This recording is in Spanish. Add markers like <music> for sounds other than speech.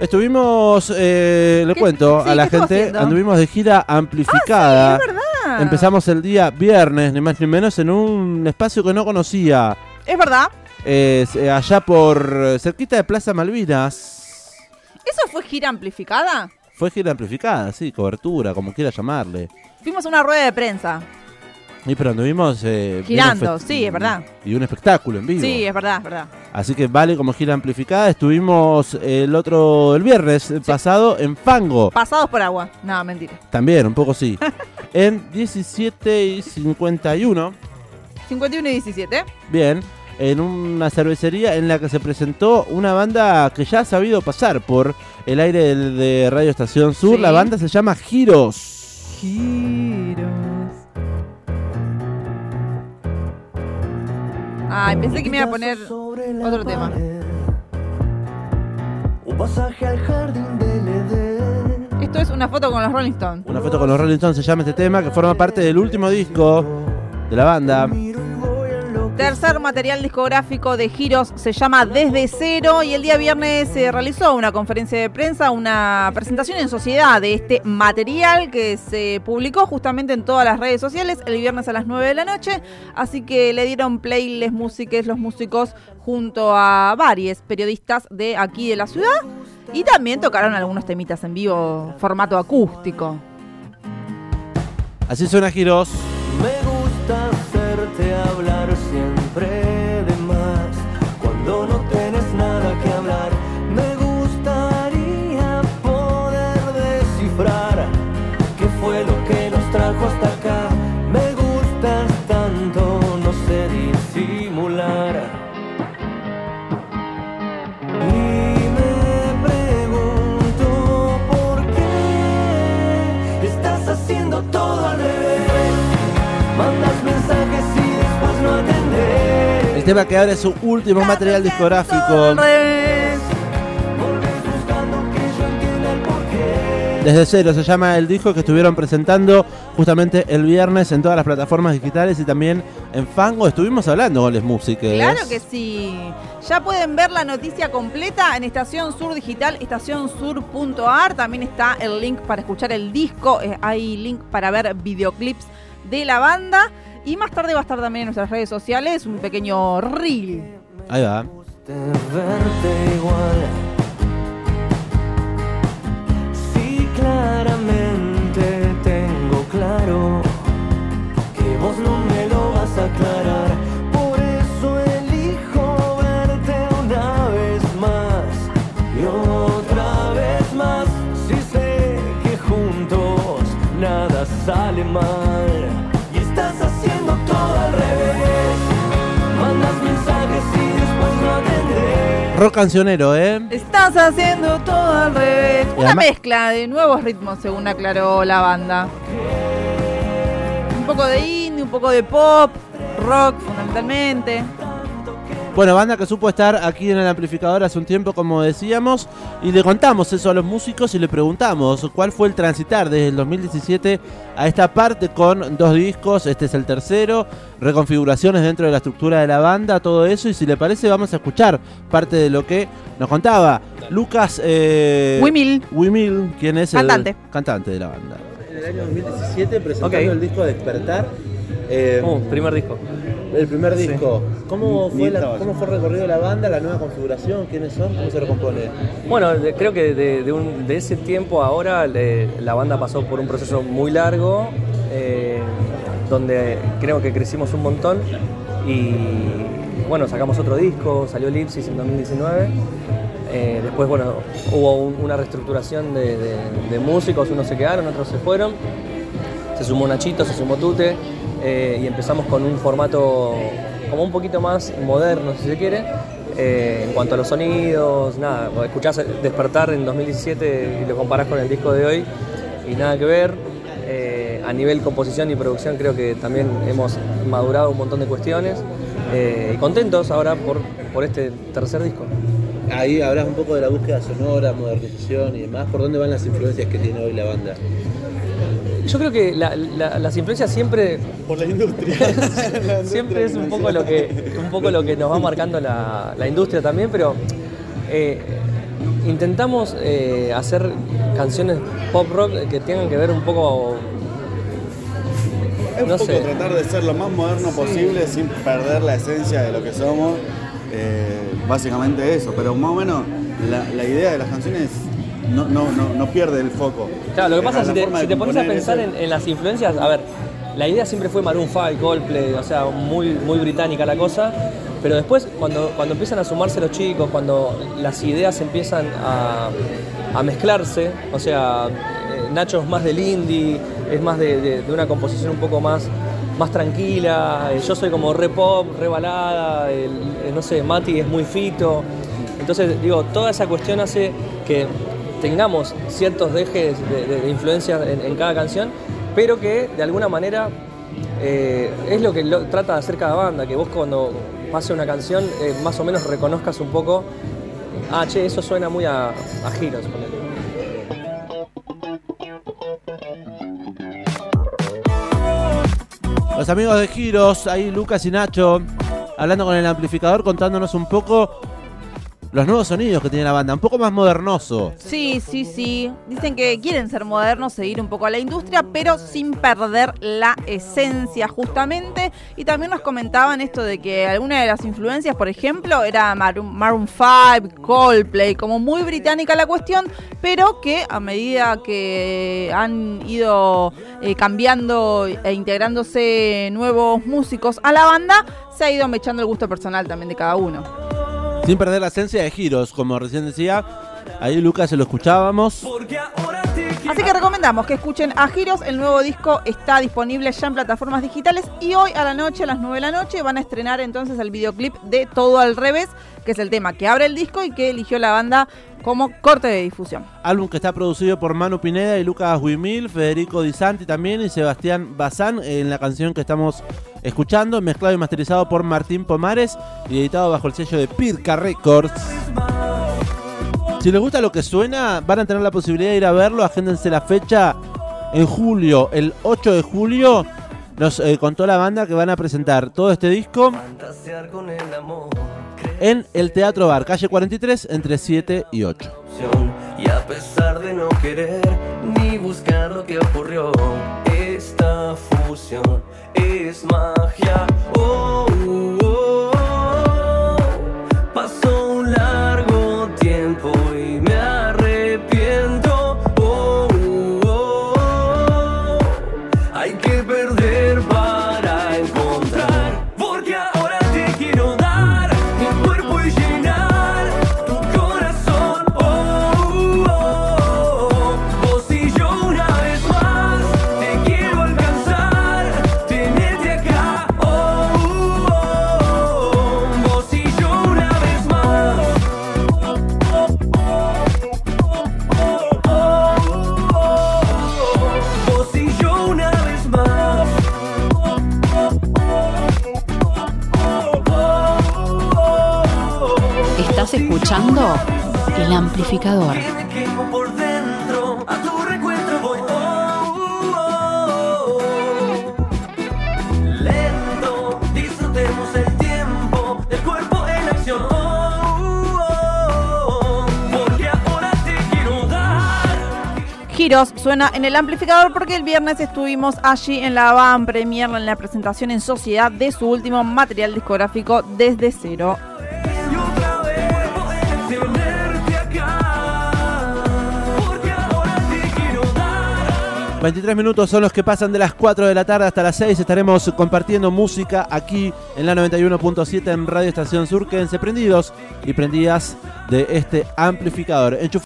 Estuvimos, eh, le ¿Qué- cuento sí, a la gente, anduvimos de gira amplificada. Es verdad. Empezamos el día viernes, ni más ni menos, en un espacio que no conocía. Es verdad. eh, eh, allá por eh, cerquita de Plaza Malvinas. ¿Eso fue gira amplificada? Fue gira amplificada, sí, cobertura, como quiera llamarle. Fuimos a una rueda de prensa. Y pero anduvimos eh, Girando, sí, es verdad. Y un espectáculo en vivo. Sí, es verdad, es verdad. Así que vale como gira amplificada. Estuvimos el otro, el viernes pasado en Fango. Pasados por agua. No, mentira. También, un poco sí. <laughs> en 17 y 51. 51 y 17. Bien. En una cervecería en la que se presentó una banda que ya ha sabido pasar por el aire de Radio Estación Sur. Sí. La banda se llama Giros. Giros. Ay, pensé que me iba a poner otro tema. Un pasaje al jardín del Edén. Esto es una foto con los Rolling Stones. Una foto con los Rolling Stones se llama este tema que forma parte del último disco de la banda. Tercer material discográfico de Giros se llama Desde Cero y el día viernes se realizó una conferencia de prensa, una presentación en sociedad de este material que se publicó justamente en todas las redes sociales el viernes a las 9 de la noche, así que le dieron play les los músicos junto a varios periodistas de aquí de la ciudad y también tocaron algunos temitas en vivo formato acústico. Así suena Giros. Tema que abre su último material discográfico. Desde cero se llama el disco que estuvieron presentando justamente el viernes en todas las plataformas digitales y también en Fango. Estuvimos hablando con Les Músicas. Claro que sí. Ya pueden ver la noticia completa en Estación Sur Digital, estacionsur.ar. También está el link para escuchar el disco. eh, hay link para ver videoclips de la banda. Y más tarde va a estar también en nuestras redes sociales un pequeño reel. Ahí va. De verte igual. Si claramente tengo claro Rock cancionero, ¿eh? Estás haciendo todo al revés. Y Una además- mezcla de nuevos ritmos, según aclaró la banda. Un poco de indie, un poco de pop, rock fundamentalmente. Bueno, banda que supo estar aquí en el amplificador hace un tiempo, como decíamos, y le contamos eso a los músicos y le preguntamos cuál fue el transitar desde el 2017 a esta parte con dos discos, este es el tercero, reconfiguraciones dentro de la estructura de la banda, todo eso, y si le parece vamos a escuchar parte de lo que nos contaba Lucas eh, Wimil. Wimil, quien es Cantante. el cantante de la banda. En el año 2017 presentando Ok. el disco Despertar. eh, Uh, primer disco. El primer Sí. disco. ¿Cómo fue, la- trabajo. ¿Cómo fue el recorrido de la banda, la nueva configuración? ¿Quiénes son? ¿Cómo se recompone? Bueno, de- creo que de, de un- de ese tiempo a ahora le- la banda pasó por un proceso muy largo, eh, donde creo que crecimos un montón y bueno, sacamos otro disco, salió Lipsis en 2019. Eh, después, bueno, hubo un- una reestructuración de, de- de músicos, unos se quedaron, otros se fueron. Se sumó Nachito, se sumó Tute eh, y empezamos con un formato como un poquito más moderno, si se quiere, eh, en cuanto a los sonidos, nada, escuchás Despertar en 2017 y lo comparás con el disco de hoy y nada que ver. Eh, a nivel composición y producción creo que también hemos madurado un montón de cuestiones y contentos ahora por, por este tercer disco. Ahí hablas un poco de la búsqueda sonora, modernización y demás. ¿Por dónde van las influencias que tiene hoy la banda? Yo creo que la- la- las influencias siempre Por la industria. <laughs> siempre es un poco lo que un poco lo que nos va marcando la, industria también pero eh, intentamos eh, hacer canciones pop rock que tengan que ver un poco Es un No poco sé. tratar de ser lo más moderno posible sin perder la esencia de lo que somos. Eh, básicamente eso, pero más o menos la, la idea de las canciones no, no, no, no pierde el foco. Claro, lo que pasa es si te, si te pones a pensar en, en las influencias, a ver, la idea siempre fue Maroon 5, Coldplay, o sea, muy, muy británica la cosa, pero después cuando, cuando empiezan a sumarse los chicos, cuando las ideas empiezan a, a mezclarse, o sea, eh, Nacho es más del indie, es más de, de- de una composición un poco más, más tranquila, eh, yo soy como re pop, re balada, el- eh, no sé, Mati es muy fito, entonces, digo, toda esa cuestión hace que tengamos ciertos dejes de, de- de influencia en, cada canción, pero que de alguna manera eh, es lo que trata de hacer cada banda, que vos cuando pase una canción eh, más o menos reconozcas un poco, ah, che, eso suena muy a, a giros. Los amigos de Giros, ahí Lucas y Nacho, hablando con el amplificador, contándonos un poco los nuevos sonidos que tiene la banda, un poco más modernoso. Sí, sí, sí. Dicen que quieren ser modernos, seguir un poco a la industria, pero sin perder la esencia justamente. Y también nos comentaban esto de que alguna de las influencias, por ejemplo, era Maroon, Maroon 5, Coldplay, como muy británica la cuestión, pero que a medida que han ido eh, cambiando e integrándose nuevos músicos a la banda, se ha ido mechando el gusto personal también de cada uno. Sin perder la esencia de Giros, como recién decía. Ahí Lucas se lo escuchábamos. Así que recomendamos que escuchen a Giros. El nuevo disco está disponible ya en plataformas digitales y hoy a la noche, a las 9 de la noche, van a estrenar entonces el videoclip de Todo al revés, que es el tema que abre el disco y que eligió la banda como corte de difusión. Álbum que está producido por Manu Pineda y Lucas Huimil, Federico Di Santi también y Sebastián Bazán en la canción que estamos escuchando, mezclado y masterizado por Martín Pomares y editado bajo el sello de Pirca Records. Si les gusta lo que suena, van a tener la posibilidad de ir a verlo, agéndense la fecha en julio, el 8 de julio. Nos eh, contó la banda que van a presentar todo este disco en el Teatro Bar, calle 43, entre 7 y 8. creación. Y a pesar de no querer ni buscar lo que ocurrió, esta fusión es magia. Te quiero dar. Giros suena en el amplificador porque el viernes estuvimos allí en la Van Premier en la presentación en sociedad de su último material discográfico desde cero. 23 minutos son los que pasan de las 4 de la tarde hasta las 6. Estaremos compartiendo música aquí en la 91.7 en Radio Estación Sur. Quédense prendidos y prendidas de este amplificador.